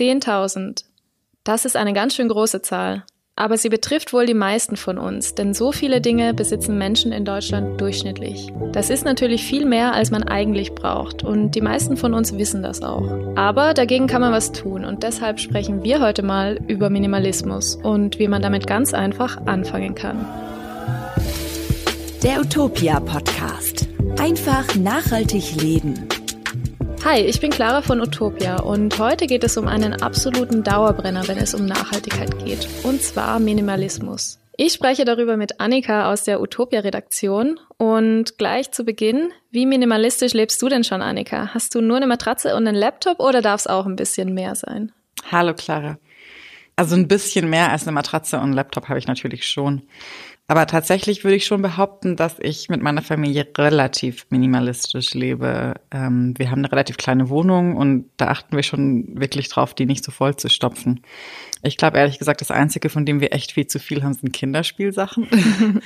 10.000. Das ist eine ganz schön große Zahl. Aber sie betrifft wohl die meisten von uns, denn so viele Dinge besitzen Menschen in Deutschland durchschnittlich. Das ist natürlich viel mehr, als man eigentlich braucht und die meisten von uns wissen das auch. Aber dagegen kann man was tun und deshalb sprechen wir heute mal über Minimalismus und wie man damit ganz einfach anfangen kann. Der Utopia Podcast. Einfach nachhaltig leben. Hi, ich bin Clara von Utopia und heute geht es um einen absoluten Dauerbrenner, wenn es um Nachhaltigkeit geht, und zwar Minimalismus. Ich spreche darüber mit Annika aus der Utopia-Redaktion und gleich zu Beginn, wie minimalistisch lebst du denn schon, Annika? Hast du nur eine Matratze und einen Laptop oder darf es auch ein bisschen mehr sein? Hallo Clara. Also ein bisschen mehr als eine Matratze und einen Laptop habe ich natürlich schon. Aber tatsächlich würde ich schon behaupten, dass ich mit meiner Familie relativ minimalistisch lebe. Ähm, wir haben eine relativ kleine Wohnung und da achten wir schon wirklich drauf, die nicht so voll zu stopfen. Ich glaube ehrlich gesagt, das Einzige, von dem wir echt viel zu viel haben, sind Kinderspielsachen.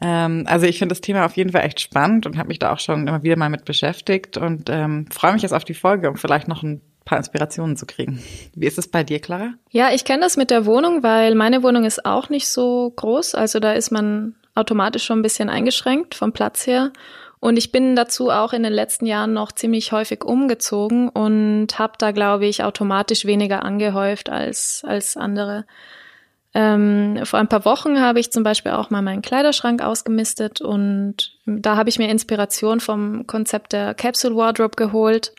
ähm, also ich finde das Thema auf jeden Fall echt spannend und habe mich da auch schon immer wieder mal mit beschäftigt und ähm, freue mich jetzt auf die Folge, um vielleicht noch ein paar Inspirationen zu kriegen. Wie ist es bei dir, Clara? Ja, ich kenne das mit der Wohnung, weil meine Wohnung ist auch nicht so groß. Also da ist man automatisch schon ein bisschen eingeschränkt vom Platz her. Und ich bin dazu auch in den letzten Jahren noch ziemlich häufig umgezogen und habe da, glaube ich, automatisch weniger angehäuft als, als andere. Ähm, vor ein paar Wochen habe ich zum Beispiel auch mal meinen Kleiderschrank ausgemistet und da habe ich mir Inspiration vom Konzept der Capsule Wardrobe geholt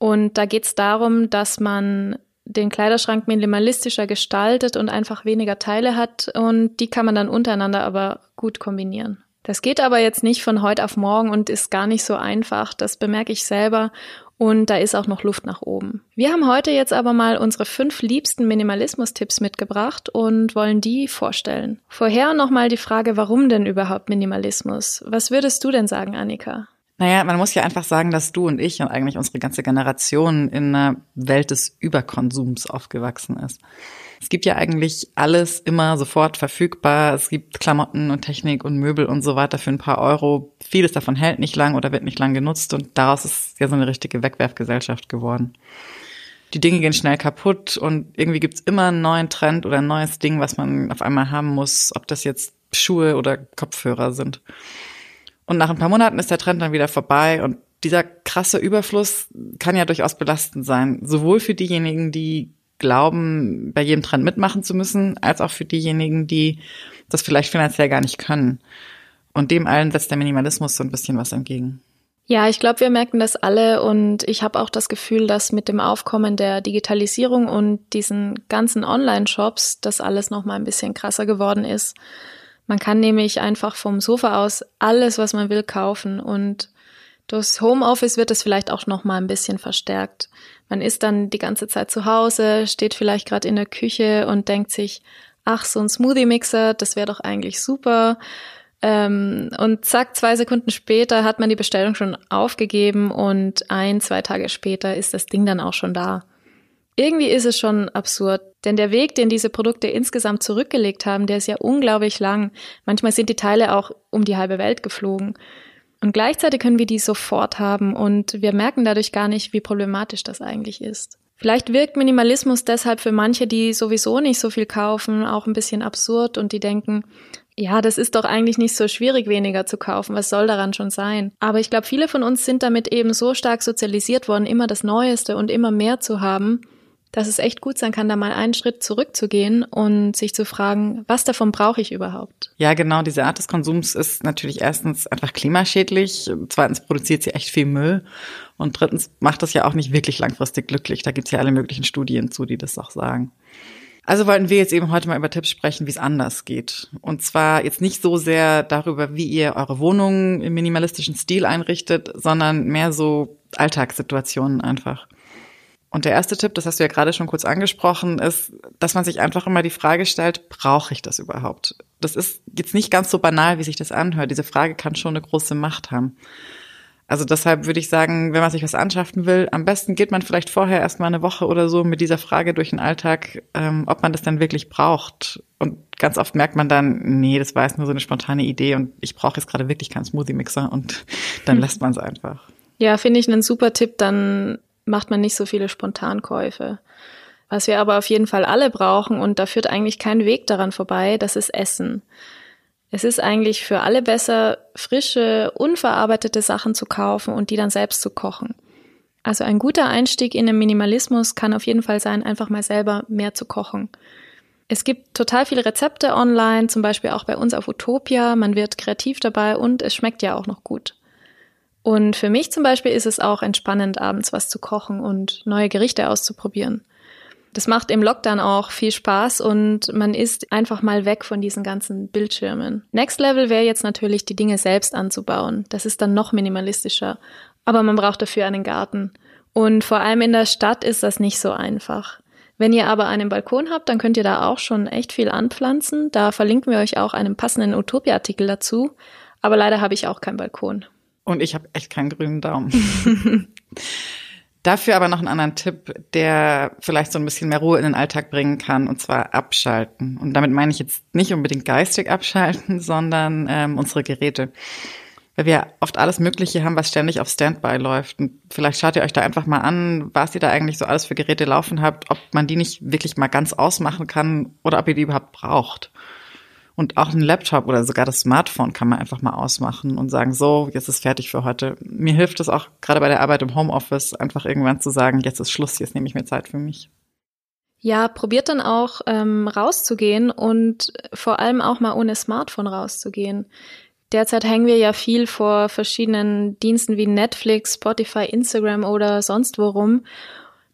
und da geht es darum, dass man den Kleiderschrank minimalistischer gestaltet und einfach weniger Teile hat und die kann man dann untereinander aber gut kombinieren. Das geht aber jetzt nicht von heute auf morgen und ist gar nicht so einfach, das bemerke ich selber und da ist auch noch Luft nach oben. Wir haben heute jetzt aber mal unsere fünf liebsten Minimalismus-Tipps mitgebracht und wollen die vorstellen. Vorher nochmal die Frage, warum denn überhaupt Minimalismus? Was würdest du denn sagen, Annika? Naja, man muss ja einfach sagen, dass du und ich und eigentlich unsere ganze Generation in einer Welt des Überkonsums aufgewachsen ist. Es gibt ja eigentlich alles immer sofort verfügbar. Es gibt Klamotten und Technik und Möbel und so weiter für ein paar Euro. Vieles davon hält nicht lang oder wird nicht lang genutzt und daraus ist ja so eine richtige Wegwerfgesellschaft geworden. Die Dinge gehen schnell kaputt und irgendwie gibt's immer einen neuen Trend oder ein neues Ding, was man auf einmal haben muss, ob das jetzt Schuhe oder Kopfhörer sind. Und nach ein paar Monaten ist der Trend dann wieder vorbei und dieser krasse Überfluss kann ja durchaus belastend sein, sowohl für diejenigen, die glauben, bei jedem Trend mitmachen zu müssen, als auch für diejenigen, die das vielleicht finanziell gar nicht können. Und dem allen setzt der Minimalismus so ein bisschen was entgegen. Ja, ich glaube, wir merken das alle und ich habe auch das Gefühl, dass mit dem Aufkommen der Digitalisierung und diesen ganzen Online-Shops das alles noch mal ein bisschen krasser geworden ist. Man kann nämlich einfach vom Sofa aus alles, was man will, kaufen und durchs Homeoffice wird es vielleicht auch noch mal ein bisschen verstärkt. Man ist dann die ganze Zeit zu Hause, steht vielleicht gerade in der Küche und denkt sich, ach, so ein Smoothie-Mixer, das wäre doch eigentlich super. Ähm, und zack, zwei Sekunden später hat man die Bestellung schon aufgegeben und ein, zwei Tage später ist das Ding dann auch schon da. Irgendwie ist es schon absurd, denn der Weg, den diese Produkte insgesamt zurückgelegt haben, der ist ja unglaublich lang. Manchmal sind die Teile auch um die halbe Welt geflogen. Und gleichzeitig können wir die sofort haben und wir merken dadurch gar nicht, wie problematisch das eigentlich ist. Vielleicht wirkt Minimalismus deshalb für manche, die sowieso nicht so viel kaufen, auch ein bisschen absurd und die denken, ja, das ist doch eigentlich nicht so schwierig, weniger zu kaufen. Was soll daran schon sein? Aber ich glaube, viele von uns sind damit eben so stark sozialisiert worden, immer das Neueste und immer mehr zu haben, dass es echt gut sein kann, da mal einen Schritt zurückzugehen und sich zu fragen, was davon brauche ich überhaupt? Ja, genau. Diese Art des Konsums ist natürlich erstens einfach klimaschädlich, zweitens produziert sie echt viel Müll und drittens macht das ja auch nicht wirklich langfristig glücklich. Da gibt's ja alle möglichen Studien zu, die das auch sagen. Also wollten wir jetzt eben heute mal über Tipps sprechen, wie es anders geht. Und zwar jetzt nicht so sehr darüber, wie ihr eure Wohnung im minimalistischen Stil einrichtet, sondern mehr so Alltagssituationen einfach. Und der erste Tipp, das hast du ja gerade schon kurz angesprochen, ist, dass man sich einfach immer die Frage stellt, brauche ich das überhaupt? Das ist jetzt nicht ganz so banal, wie sich das anhört. Diese Frage kann schon eine große Macht haben. Also deshalb würde ich sagen, wenn man sich was anschaffen will, am besten geht man vielleicht vorher erstmal eine Woche oder so mit dieser Frage durch den Alltag, ähm, ob man das dann wirklich braucht. Und ganz oft merkt man dann, nee, das war jetzt nur so eine spontane Idee und ich brauche jetzt gerade wirklich keinen Smoothie-Mixer und dann lässt man es einfach. Ja, finde ich einen super Tipp, dann macht man nicht so viele Spontankäufe. Was wir aber auf jeden Fall alle brauchen und da führt eigentlich kein Weg daran vorbei, das ist Essen. Es ist eigentlich für alle besser, frische, unverarbeitete Sachen zu kaufen und die dann selbst zu kochen. Also ein guter Einstieg in den Minimalismus kann auf jeden Fall sein, einfach mal selber mehr zu kochen. Es gibt total viele Rezepte online, zum Beispiel auch bei uns auf Utopia. Man wird kreativ dabei und es schmeckt ja auch noch gut. Und für mich zum Beispiel ist es auch entspannend, abends was zu kochen und neue Gerichte auszuprobieren. Das macht im Lockdown auch viel Spaß und man ist einfach mal weg von diesen ganzen Bildschirmen. Next Level wäre jetzt natürlich, die Dinge selbst anzubauen. Das ist dann noch minimalistischer. Aber man braucht dafür einen Garten. Und vor allem in der Stadt ist das nicht so einfach. Wenn ihr aber einen Balkon habt, dann könnt ihr da auch schon echt viel anpflanzen. Da verlinken wir euch auch einen passenden Utopia-Artikel dazu. Aber leider habe ich auch keinen Balkon. Und ich habe echt keinen grünen Daumen. Dafür aber noch einen anderen Tipp, der vielleicht so ein bisschen mehr Ruhe in den Alltag bringen kann, und zwar abschalten. Und damit meine ich jetzt nicht unbedingt geistig abschalten, sondern ähm, unsere Geräte. Weil wir oft alles Mögliche haben, was ständig auf Standby läuft. Und vielleicht schaut ihr euch da einfach mal an, was ihr da eigentlich so alles für Geräte laufen habt, ob man die nicht wirklich mal ganz ausmachen kann oder ob ihr die überhaupt braucht. Und auch ein Laptop oder sogar das Smartphone kann man einfach mal ausmachen und sagen, so, jetzt ist fertig für heute. Mir hilft es auch gerade bei der Arbeit im Homeoffice, einfach irgendwann zu sagen, jetzt ist Schluss, jetzt nehme ich mir Zeit für mich. Ja, probiert dann auch ähm, rauszugehen und vor allem auch mal ohne Smartphone rauszugehen. Derzeit hängen wir ja viel vor verschiedenen Diensten wie Netflix, Spotify, Instagram oder sonst worum.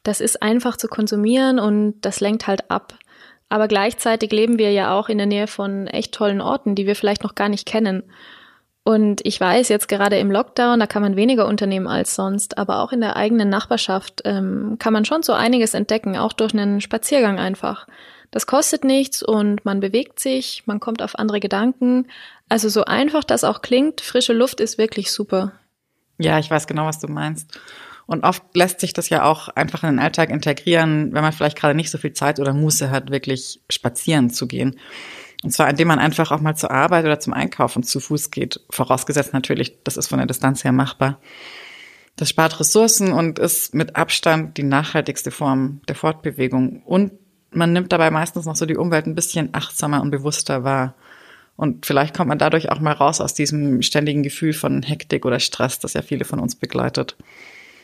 Das ist einfach zu konsumieren und das lenkt halt ab. Aber gleichzeitig leben wir ja auch in der Nähe von echt tollen Orten, die wir vielleicht noch gar nicht kennen. Und ich weiß, jetzt gerade im Lockdown, da kann man weniger unternehmen als sonst, aber auch in der eigenen Nachbarschaft ähm, kann man schon so einiges entdecken, auch durch einen Spaziergang einfach. Das kostet nichts und man bewegt sich, man kommt auf andere Gedanken. Also so einfach das auch klingt, frische Luft ist wirklich super. Ja, ich weiß genau, was du meinst. Und oft lässt sich das ja auch einfach in den Alltag integrieren, wenn man vielleicht gerade nicht so viel Zeit oder Muße hat, wirklich spazieren zu gehen. Und zwar, indem man einfach auch mal zur Arbeit oder zum Einkaufen zu Fuß geht. Vorausgesetzt natürlich, das ist von der Distanz her machbar. Das spart Ressourcen und ist mit Abstand die nachhaltigste Form der Fortbewegung. Und man nimmt dabei meistens noch so die Umwelt ein bisschen achtsamer und bewusster wahr. Und vielleicht kommt man dadurch auch mal raus aus diesem ständigen Gefühl von Hektik oder Stress, das ja viele von uns begleitet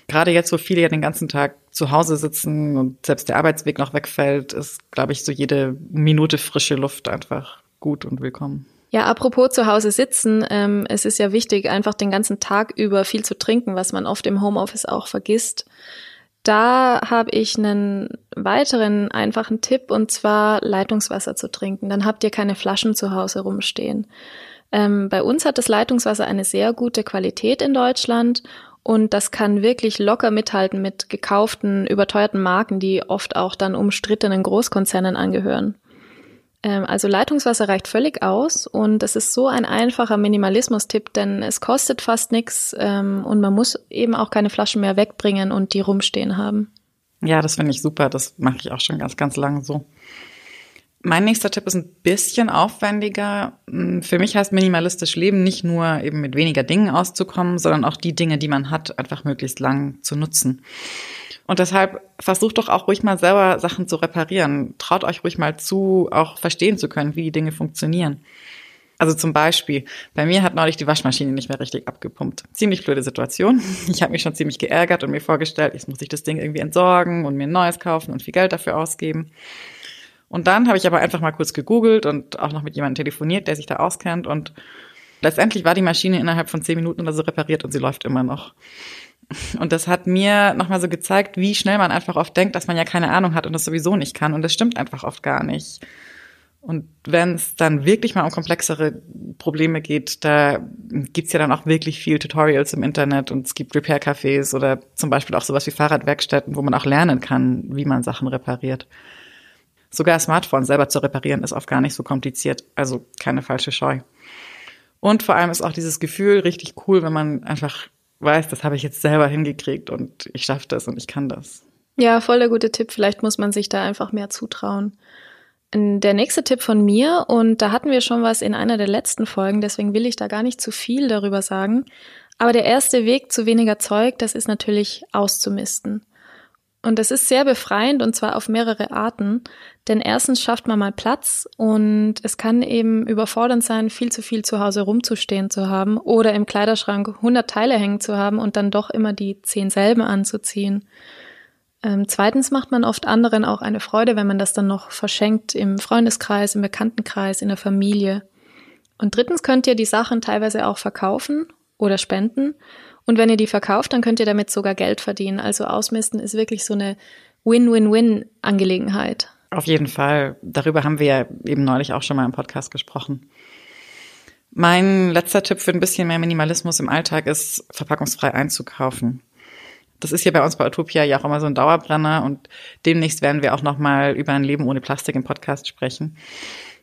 gerade jetzt, wo viele ja den ganzen Tag zu Hause sitzen und selbst der Arbeitsweg noch wegfällt, ist, glaube ich, so jede Minute frische Luft einfach gut und willkommen. Ja, apropos zu Hause sitzen, ähm, es ist ja wichtig, einfach den ganzen Tag über viel zu trinken, was man oft im Homeoffice auch vergisst. Da habe ich einen weiteren einfachen Tipp und zwar Leitungswasser zu trinken. Dann habt ihr keine Flaschen zu Hause rumstehen. Ähm, bei uns hat das Leitungswasser eine sehr gute Qualität in Deutschland und das kann wirklich locker mithalten mit gekauften, überteuerten Marken, die oft auch dann umstrittenen Großkonzernen angehören. Ähm, also Leitungswasser reicht völlig aus und es ist so ein einfacher Minimalismus-Tipp, denn es kostet fast nichts ähm, und man muss eben auch keine Flaschen mehr wegbringen und die rumstehen haben. Ja, das finde ich super. Das mache ich auch schon ganz, ganz lange so. Mein nächster Tipp ist ein bisschen aufwendiger. Hm, für mich heißt minimalistisch Leben nicht nur eben mit weniger Dingen auszukommen, sondern auch die Dinge, die man hat, einfach möglichst lang zu nutzen. Und deshalb versucht doch auch ruhig mal selber Sachen zu reparieren. Traut euch ruhig mal zu, auch verstehen zu können, wie die Dinge funktionieren. Also zum Beispiel, bei mir hat neulich die Waschmaschine nicht mehr richtig abgepumpt. Ziemlich blöde Situation. Ich habe mich schon ziemlich geärgert und mir vorgestellt, jetzt muss ich das Ding irgendwie entsorgen und mir ein neues kaufen und viel Geld dafür ausgeben. Und dann habe ich aber einfach mal kurz gegoogelt und auch noch mit jemandem telefoniert, der sich da auskennt. Und letztendlich war die Maschine innerhalb von zehn Minuten oder so repariert und sie läuft immer noch. Und das hat mir nochmal so gezeigt, wie schnell man einfach oft denkt, dass man ja keine Ahnung hat und das sowieso nicht kann. Und das stimmt einfach oft gar nicht. Und wenn es dann wirklich mal um komplexere Probleme geht, da gibt's ja dann auch wirklich viel Tutorials im Internet und es gibt Repair-Cafés oder zum Beispiel auch sowas wie Fahrradwerkstätten, wo man auch lernen kann, wie man Sachen repariert. Sogar Smartphone selber zu reparieren ist oft gar nicht so kompliziert. Also keine falsche Scheu. Und vor allem ist auch dieses Gefühl richtig cool, wenn man einfach weiß, das habe ich jetzt selber hingekriegt und ich schaffe das und ich kann das. Ja, voll der gute Tipp. Vielleicht muss man sich da einfach mehr zutrauen. Der nächste Tipp von mir, und da hatten wir schon was in einer der letzten Folgen, deswegen will ich da gar nicht zu viel darüber sagen. Aber der erste Weg zu weniger Zeug, das ist natürlich auszumisten. Und das ist sehr befreiend und zwar auf mehrere Arten. Denn erstens schafft man mal Platz und es kann eben überfordernd sein, viel zu viel zu Hause rumzustehen zu haben oder im Kleiderschrank 100 Teile hängen zu haben und dann doch immer die zehn selben anzuziehen. Ähm, zweitens macht man oft anderen auch eine Freude, wenn man das dann noch verschenkt im Freundeskreis, im Bekanntenkreis, in der Familie. Und drittens könnt ihr die Sachen teilweise auch verkaufen oder spenden. Und wenn ihr die verkauft, dann könnt ihr damit sogar Geld verdienen. Also Ausmisten ist wirklich so eine Win-Win-Win-Angelegenheit. Auf jeden Fall. Darüber haben wir ja eben neulich auch schon mal im Podcast gesprochen. Mein letzter Tipp für ein bisschen mehr Minimalismus im Alltag ist, verpackungsfrei einzukaufen. Das ist hier bei uns bei Utopia ja auch immer so ein Dauerbrenner und demnächst werden wir auch nochmal über ein Leben ohne Plastik im Podcast sprechen.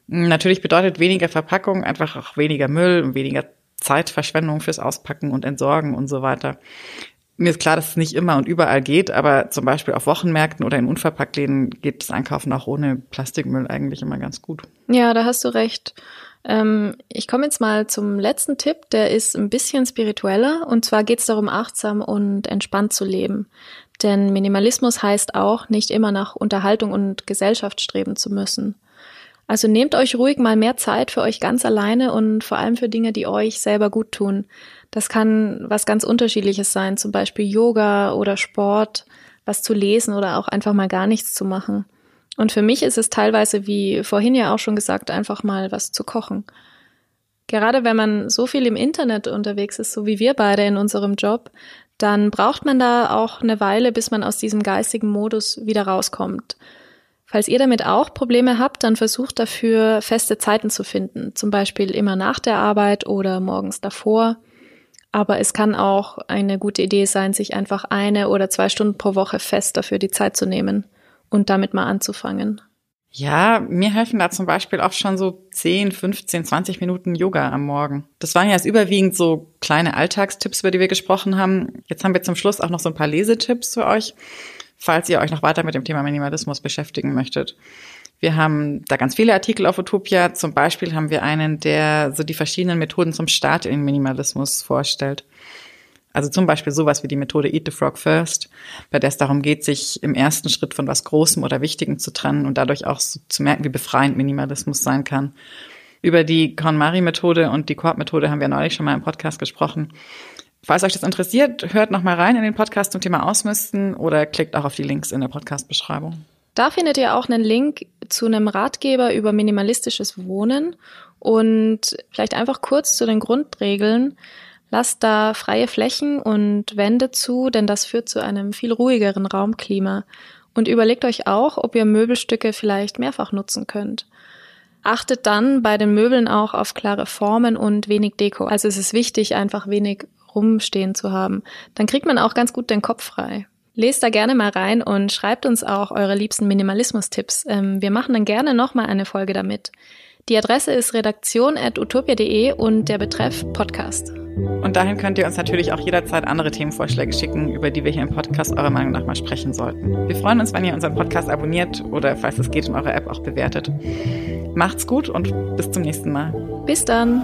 Natürlich bedeutet weniger Verpackung einfach auch weniger Müll und weniger Zeitverschwendung fürs Auspacken und Entsorgen und so weiter. Mir ist klar, dass es nicht immer und überall geht, aber zum Beispiel auf Wochenmärkten oder in Unverpacktläden geht das Einkaufen auch ohne Plastikmüll eigentlich immer ganz gut. Ja, da hast du recht. Ähm, ich komme jetzt mal zum letzten Tipp, der ist ein bisschen spiritueller und zwar geht es darum, achtsam und entspannt zu leben. Denn Minimalismus heißt auch, nicht immer nach Unterhaltung und Gesellschaft streben zu müssen. Also nehmt euch ruhig mal mehr Zeit für euch ganz alleine und vor allem für Dinge, die euch selber gut tun. Das kann was ganz unterschiedliches sein, zum Beispiel Yoga oder Sport, was zu lesen oder auch einfach mal gar nichts zu machen. Und für mich ist es teilweise, wie vorhin ja auch schon gesagt, einfach mal was zu kochen. Gerade wenn man so viel im Internet unterwegs ist, so wie wir beide in unserem Job, dann braucht man da auch eine Weile, bis man aus diesem geistigen Modus wieder rauskommt. Falls ihr damit auch Probleme habt, dann versucht dafür feste Zeiten zu finden, zum Beispiel immer nach der Arbeit oder morgens davor. Aber es kann auch eine gute Idee sein, sich einfach eine oder zwei Stunden pro Woche fest dafür die Zeit zu nehmen und damit mal anzufangen. Ja, mir helfen da zum Beispiel auch schon so 10, 15, 20 Minuten Yoga am Morgen. Das waren ja jetzt überwiegend so kleine Alltagstipps, über die wir gesprochen haben. Jetzt haben wir zum Schluss auch noch so ein paar Lesetipps für euch falls ihr euch noch weiter mit dem Thema Minimalismus beschäftigen möchtet. Wir haben da ganz viele Artikel auf Utopia. Zum Beispiel haben wir einen, der so die verschiedenen Methoden zum Start in Minimalismus vorstellt. Also zum Beispiel sowas wie die Methode Eat the Frog First, bei der es darum geht, sich im ersten Schritt von was Großem oder Wichtigem zu trennen und dadurch auch so zu merken, wie befreiend Minimalismus sein kann. Über die KonMari-Methode und die Korb-Methode haben wir neulich schon mal im Podcast gesprochen. Falls euch das interessiert, hört noch mal rein in den Podcast zum Thema Ausmisten oder klickt auch auf die Links in der Podcast-Beschreibung. Da findet ihr auch einen Link zu einem Ratgeber über minimalistisches Wohnen und vielleicht einfach kurz zu den Grundregeln. Lasst da freie Flächen und Wände zu, denn das führt zu einem viel ruhigeren Raumklima. Und überlegt euch auch, ob ihr Möbelstücke vielleicht mehrfach nutzen könnt. Achtet dann bei den Möbeln auch auf klare Formen und wenig Deko. Also es ist wichtig, einfach wenig rumstehen zu haben. Dann kriegt man auch ganz gut den Kopf frei. Lest da gerne mal rein und schreibt uns auch eure liebsten Minimalismus-Tipps. Ähm, wir machen dann gerne nochmal eine Folge damit. Die Adresse ist redaktion.utopia.de und der Betreff Podcast. Und dahin könnt ihr uns natürlich auch jederzeit andere Themenvorschläge schicken, über die wir hier im Podcast eurer Meinung nach mal sprechen sollten. Wir freuen uns, wenn ihr unseren Podcast abonniert oder, falls es geht, in eurer App auch bewertet. Macht's gut und bis zum nächsten Mal. Bis dann.